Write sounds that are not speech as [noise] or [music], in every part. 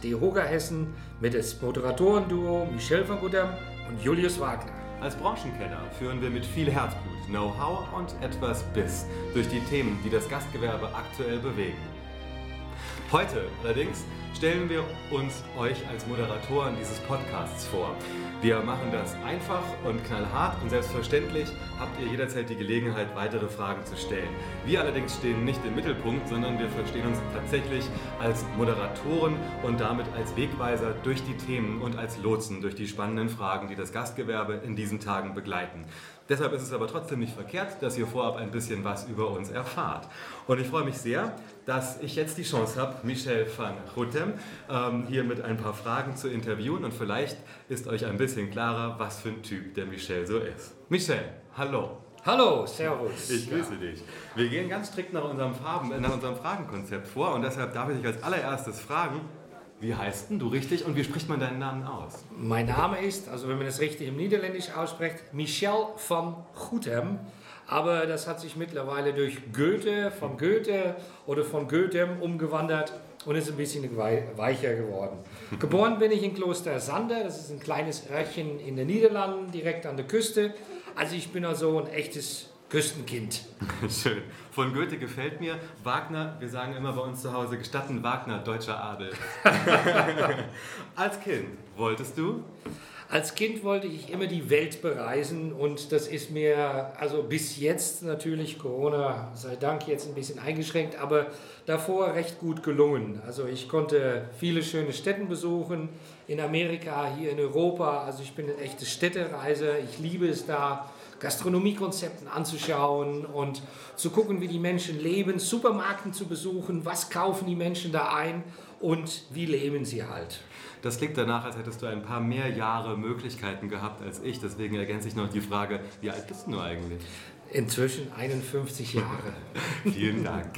DEHOGA Hessen mit das Moderatorenduo Michel van Guddam und Julius Wagner. Als Branchenkenner führen wir mit viel Herzblut, Know-how und etwas Biss durch die Themen, die das Gastgewerbe aktuell bewegen. Heute allerdings stellen wir uns euch als Moderatoren dieses Podcasts vor. Wir machen das einfach und knallhart und selbstverständlich habt ihr jederzeit die Gelegenheit, weitere Fragen zu stellen. Wir allerdings stehen nicht im Mittelpunkt, sondern wir verstehen uns tatsächlich als Moderatoren und damit als Wegweiser durch die Themen und als Lotsen durch die spannenden Fragen, die das Gastgewerbe in diesen Tagen begleiten. Deshalb ist es aber trotzdem nicht verkehrt, dass ihr vorab ein bisschen was über uns erfahrt. Und ich freue mich sehr, dass ich jetzt die Chance habe, Michel van Goethem ähm, hier mit ein paar Fragen zu interviewen und vielleicht ist euch ein bisschen klarer, was für ein Typ der Michel so ist. Michel, hallo. Hallo, Servus. Ich grüße ja. dich. Wir gehen ganz strikt nach unserem, Farben, nach unserem Fragenkonzept vor und deshalb darf ich dich als allererstes fragen, wie heißt denn du richtig und wie spricht man deinen Namen aus? Mein Name ist, also wenn man es richtig im Niederländisch ausspricht, Michel van Goethem. Aber das hat sich mittlerweile durch Goethe, von Goethe oder von Goethem umgewandert und ist ein bisschen weicher geworden. [laughs] Geboren bin ich in Kloster Sander, das ist ein kleines Örtchen in den Niederlanden, direkt an der Küste. Also ich bin also ein echtes Küstenkind. [laughs] Schön. Von Goethe gefällt mir. Wagner, wir sagen immer bei uns zu Hause, gestatten Wagner, deutscher Adel. [laughs] Als Kind wolltest du? Als Kind wollte ich immer die Welt bereisen und das ist mir also bis jetzt natürlich Corona sei Dank jetzt ein bisschen eingeschränkt, aber davor recht gut gelungen. Also ich konnte viele schöne Städte besuchen in Amerika, hier in Europa. Also ich bin ein echtes Städtereiser. Ich liebe es da Gastronomiekonzepten anzuschauen und zu gucken, wie die Menschen leben, Supermärkten zu besuchen, was kaufen die Menschen da ein und wie leben sie halt. Das klingt danach, als hättest du ein paar mehr Jahre Möglichkeiten gehabt als ich. Deswegen ergänze ich noch die Frage, wie alt bist du eigentlich? Inzwischen 51 Jahre. [laughs] Vielen Dank.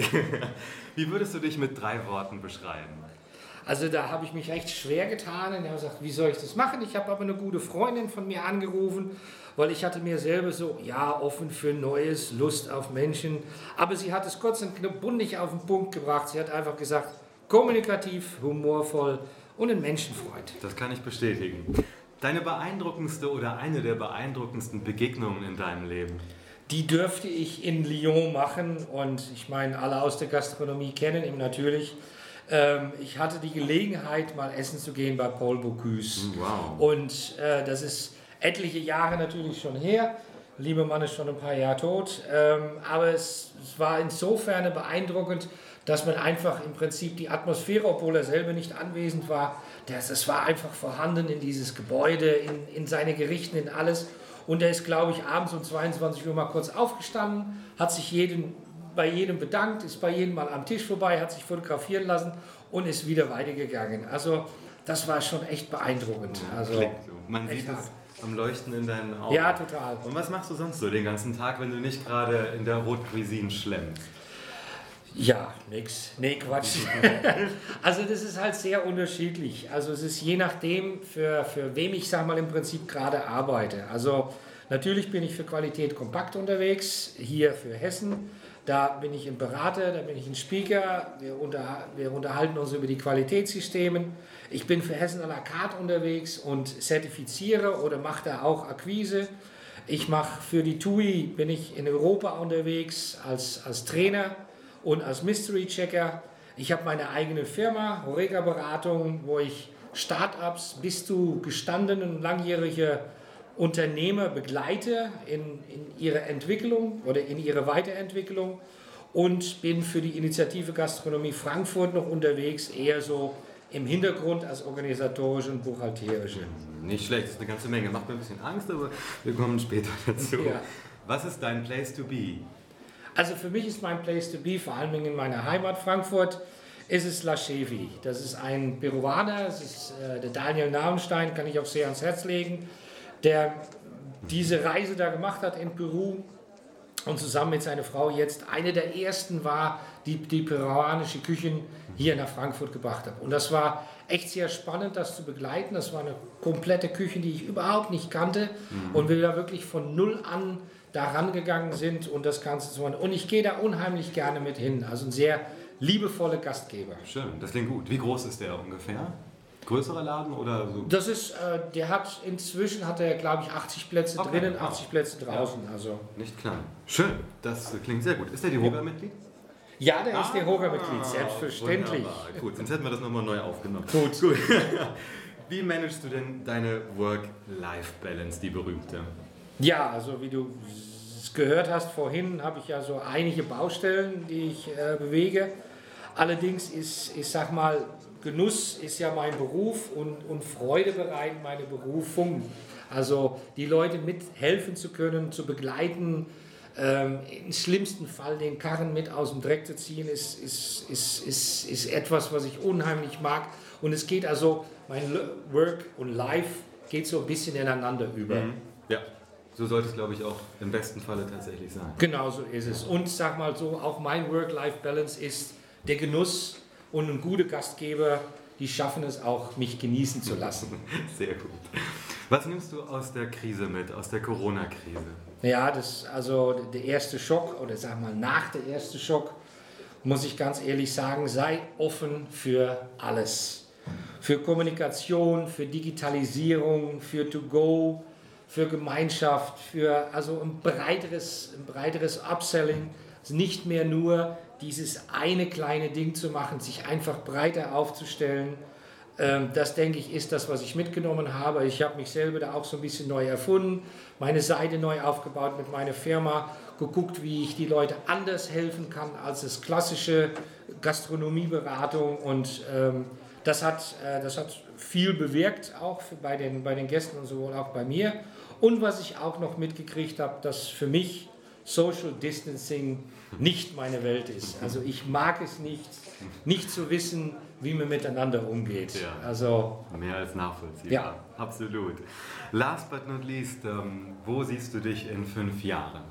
Wie würdest du dich mit drei Worten beschreiben? Also da habe ich mich recht schwer getan und habe gesagt, wie soll ich das machen? Ich habe aber eine gute Freundin von mir angerufen weil ich hatte mir selber so, ja, offen für Neues, Lust auf Menschen. Aber sie hat es kurz und bundig auf den Punkt gebracht. Sie hat einfach gesagt, kommunikativ, humorvoll und ein Menschenfreund. Das kann ich bestätigen. Deine beeindruckendste oder eine der beeindruckendsten Begegnungen in deinem Leben? Die dürfte ich in Lyon machen und ich meine, alle aus der Gastronomie kennen ihn natürlich. Ähm, ich hatte die Gelegenheit, mal essen zu gehen bei Paul Bocuse. Wow. Und äh, das ist etliche Jahre natürlich schon her. Lieber Mann ist schon ein paar Jahre tot. Ähm, aber es, es, war insofern beeindruckend, dass man einfach im Prinzip die Atmosphäre, obwohl er selber nicht anwesend war, das, das war einfach vorhanden in dieses Gebäude, in, in seine Gerichten, in alles. Und er ist, glaube ich, abends um 22 Uhr mal kurz aufgestanden, hat sich jeden, bei jedem bedankt, ist bei jedem mal am Tisch vorbei, hat sich fotografieren lassen und ist wieder weitergegangen. Also das war schon echt beeindruckend. Also, Man sieht es am Leuchten in deinen Augen. Ja, total. Und was machst du sonst so den ganzen Tag, wenn du nicht gerade in der Haute Cuisine schlemmst? Ja, nix. Nee, Quatsch. [laughs] also das ist halt sehr unterschiedlich. Also es ist je nachdem, für, für wem ich, sag mal, im Prinzip gerade arbeite. Also natürlich bin ich für Qualität kompakt unterwegs, hier für Hessen. Da bin ich ein Berater, da bin ich ein Speaker. Wir, unter, wir unterhalten uns über die Qualitätssysteme. Ich bin für Hessen à la carte unterwegs und zertifiziere oder mache da auch Akquise. Ich mache für die TUI, bin ich in Europa unterwegs als, als Trainer und als Mystery Checker. Ich habe meine eigene Firma, Horega Beratung, wo ich Startups bis zu gestandenen langjährige Unternehmer begleite in, in ihrer Entwicklung oder in ihrer Weiterentwicklung und bin für die Initiative Gastronomie Frankfurt noch unterwegs, eher so im Hintergrund als organisatorische und buchhalterische. Nicht schlecht, das ist eine ganze Menge. Macht mir ein bisschen Angst, aber wir kommen später dazu. Ja. Was ist dein Place to be? Also für mich ist mein Place to be, vor allem in meiner Heimat Frankfurt, ist es La Chevi. Das ist ein Peruaner, das ist äh, der Daniel Namenstein, kann ich auch sehr ans Herz legen, der diese Reise da gemacht hat in Peru und zusammen mit seiner Frau jetzt eine der ersten war, die die peruanische Küche hier nach Frankfurt gebracht hat. Und das war echt sehr spannend, das zu begleiten. Das war eine komplette Küche, die ich überhaupt nicht kannte mhm. und wir da wirklich von null an da rangegangen sind und das Ganze zu machen. Und ich gehe da unheimlich gerne mit hin. Also ein sehr liebevolle Gastgeber. Schön, das klingt gut. Wie groß ist der ungefähr? Größerer Laden oder so? Das ist, äh, der hat inzwischen hat er glaube ich 80 Plätze Okay, drinnen, wow. 80 Plätze draußen. Also Nicht klein. Schön, das klingt sehr gut. Ist der die Hoga-Mitglied? ja, der ist der Hoga-Mitglied, selbstverständlich. Ah, Wunderbar. Gut, sonst hätten wir das nochmal neu aufgenommen. Gut. Gut. [laughs] Wie managst du denn deine Work-Life-Balance, die berühmte? Ja, also wie du gehört hast vorhin, habe ich ja so einige Baustellen, die ich äh, bewege. Allerdings ist, ich sag mal, Genuss ist ja mein Beruf und, und Freude bereiten meine Berufung. Also die Leute mithelfen zu können, zu begleiten, ähm, im schlimmsten Fall den Karren mit aus dem Dreck zu ziehen, ist, ist, ist, ist, ist etwas, was ich unheimlich mag. Und es geht also, mein Work und Life geht so ein bisschen ineinander über. Ja. So sollte es, glaube ich, auch im besten Falle tatsächlich sein. Genau so ist es. Und sag mal so, auch mein Work-Life-Balance ist der Genuss und ein guter Gastgeber, die schaffen es auch, mich genießen zu lassen. [laughs] Sehr gut. Was nimmst du aus der Krise mit, aus der Corona-Krise? Ja, das also der erste Schock oder sag mal nach der erste Schock muss ich ganz ehrlich sagen, sei offen für alles. Für Kommunikation, für Digitalisierung, für To-Go, für Gemeinschaft, für also ein breiteres, ein breiteres Upselling. Also nicht mehr nur dieses eine kleine Ding zu machen, sich einfach breiter aufzustellen. Ähm, Das denke ich ist das, was ich mitgenommen habe. Ich habe mich selber da auch so ein bisschen neu erfunden, meine Seite neu aufgebaut mit meiner Firma, geguckt, wie ich die Leute anders helfen kann als das klassische Gastronomieberatung und ähm, das hat, äh, das hat viel bewirkt, auch bei, den, bei den Gästen und sowohl auch bei mir. Und was ich auch noch mitgekriegt habe, dass für mich Social Distancing nicht meine Welt ist. Also ich mag es nicht, nicht zu wissen, wie man miteinander umgeht. Ja. Also Mehr als nachvollziehbar. Ja. Absolut. Last but not least, ähm, wo siehst du dich in fünf Jahren?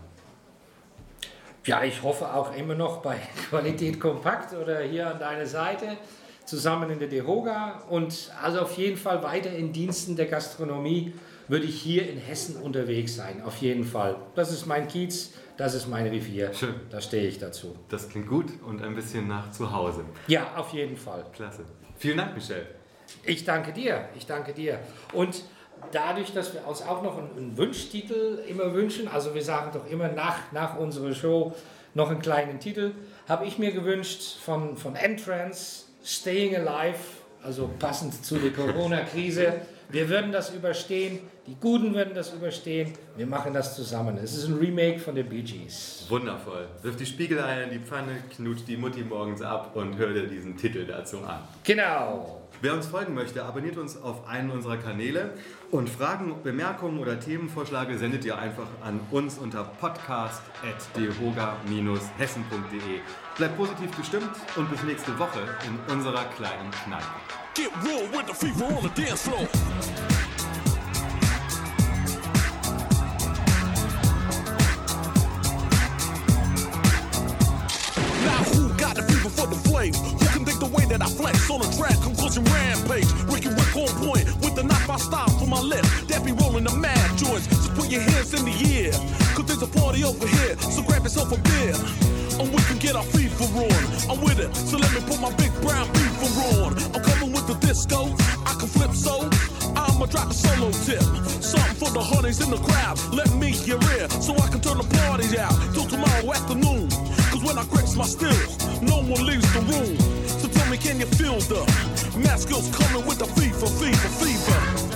ja, ich hoffe auch immer noch bei Qualität Kompakt oder hier an deiner Seite zusammen in der Dehoga und also auf jeden Fall weiter in Diensten der Gastronomie würde ich hier in Hessen unterwegs sein, auf jeden Fall. Das ist mein Kiez, das ist mein Revier. Schön. Da stehe ich dazu. Das klingt gut und ein bisschen nach zu Hause. Ja, auf jeden Fall. Klasse. Vielen Dank, Michel. Ich danke dir, ich danke dir. Und dadurch, dass wir uns auch noch einen, einen Wunschtitel immer wünschen, also wir sagen doch immer nach, nach unserer Show noch einen kleinen Titel, habe ich mir gewünscht von, von Entrance, Staying Alive, also passend zu der [laughs] Corona-Krise. Wir würden das überstehen, die Guten würden das überstehen, wir machen das zusammen. Es ist ein Remake von den Bee Gees. Wundervoll. Wirf die Spiegeleier in die Pfanne, knutscht die Mutti morgens ab und hör dir diesen Titel dazu an. Genau. Wer uns folgen möchte, abonniert uns auf einen unserer Kanäle und Fragen, Bemerkungen oder Themenvorschläge sendet ihr einfach an uns unter podcast.dehoga-hessen.de. Bleibt positiv gestimmt und bis nächste Woche in unserer kleinen Kneipe. Get real with the fever on the dance floor. Now who got the fever for the flame? Who can dig the way that I flex on a track? Conclusion rampage. Ricky Rick on point with the knife I style for my left. That be rolling the mad joints. Just put your hands in the air. Cause there's a party over here. So grab yourself a beer. And we can get our fever on. I'm with it. So let me put my big brown beaver on. Disco. I can flip so. I'ma drop a solo tip. Something for the honeys in the crowd. Let me hear it. So I can turn the party out till tomorrow afternoon. Cause when I grips my stills, no one leaves the room. So tell me, can you feel the mask skills coming with the fever, fever, fever?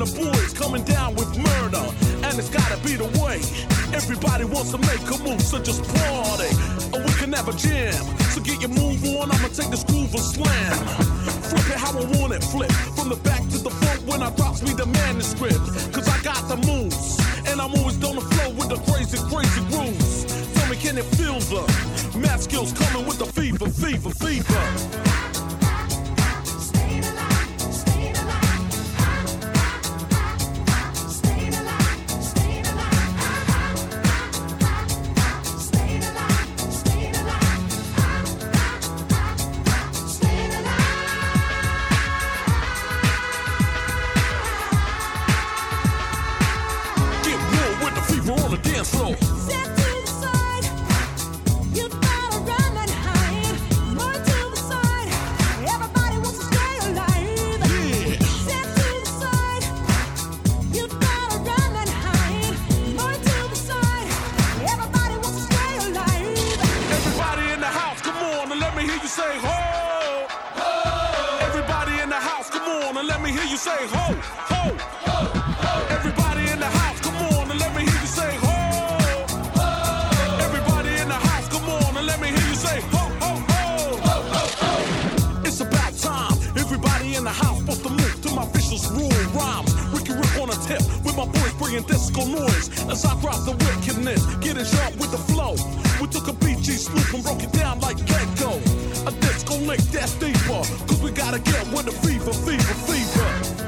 The boys coming down with murder. and it's gotta be the way. Everybody wants to make a move, so just party. Or we can have a jam. So get your move on, I'ma take this groove and slam. Flip it how I want it, flip. From the back to the front when I drops me the manuscript. Cause I got the moves. And I'm always on the flow with the crazy, crazy grooves. Tell me, can it feel the math skills coming with the fever, fever, fever? Disco noise as I drop the wickedness, getting sharp with the flow. We took a BG sloop and broke it down like Gecko. A disco lick that's deeper, cause we gotta get with the fever, fever, fever.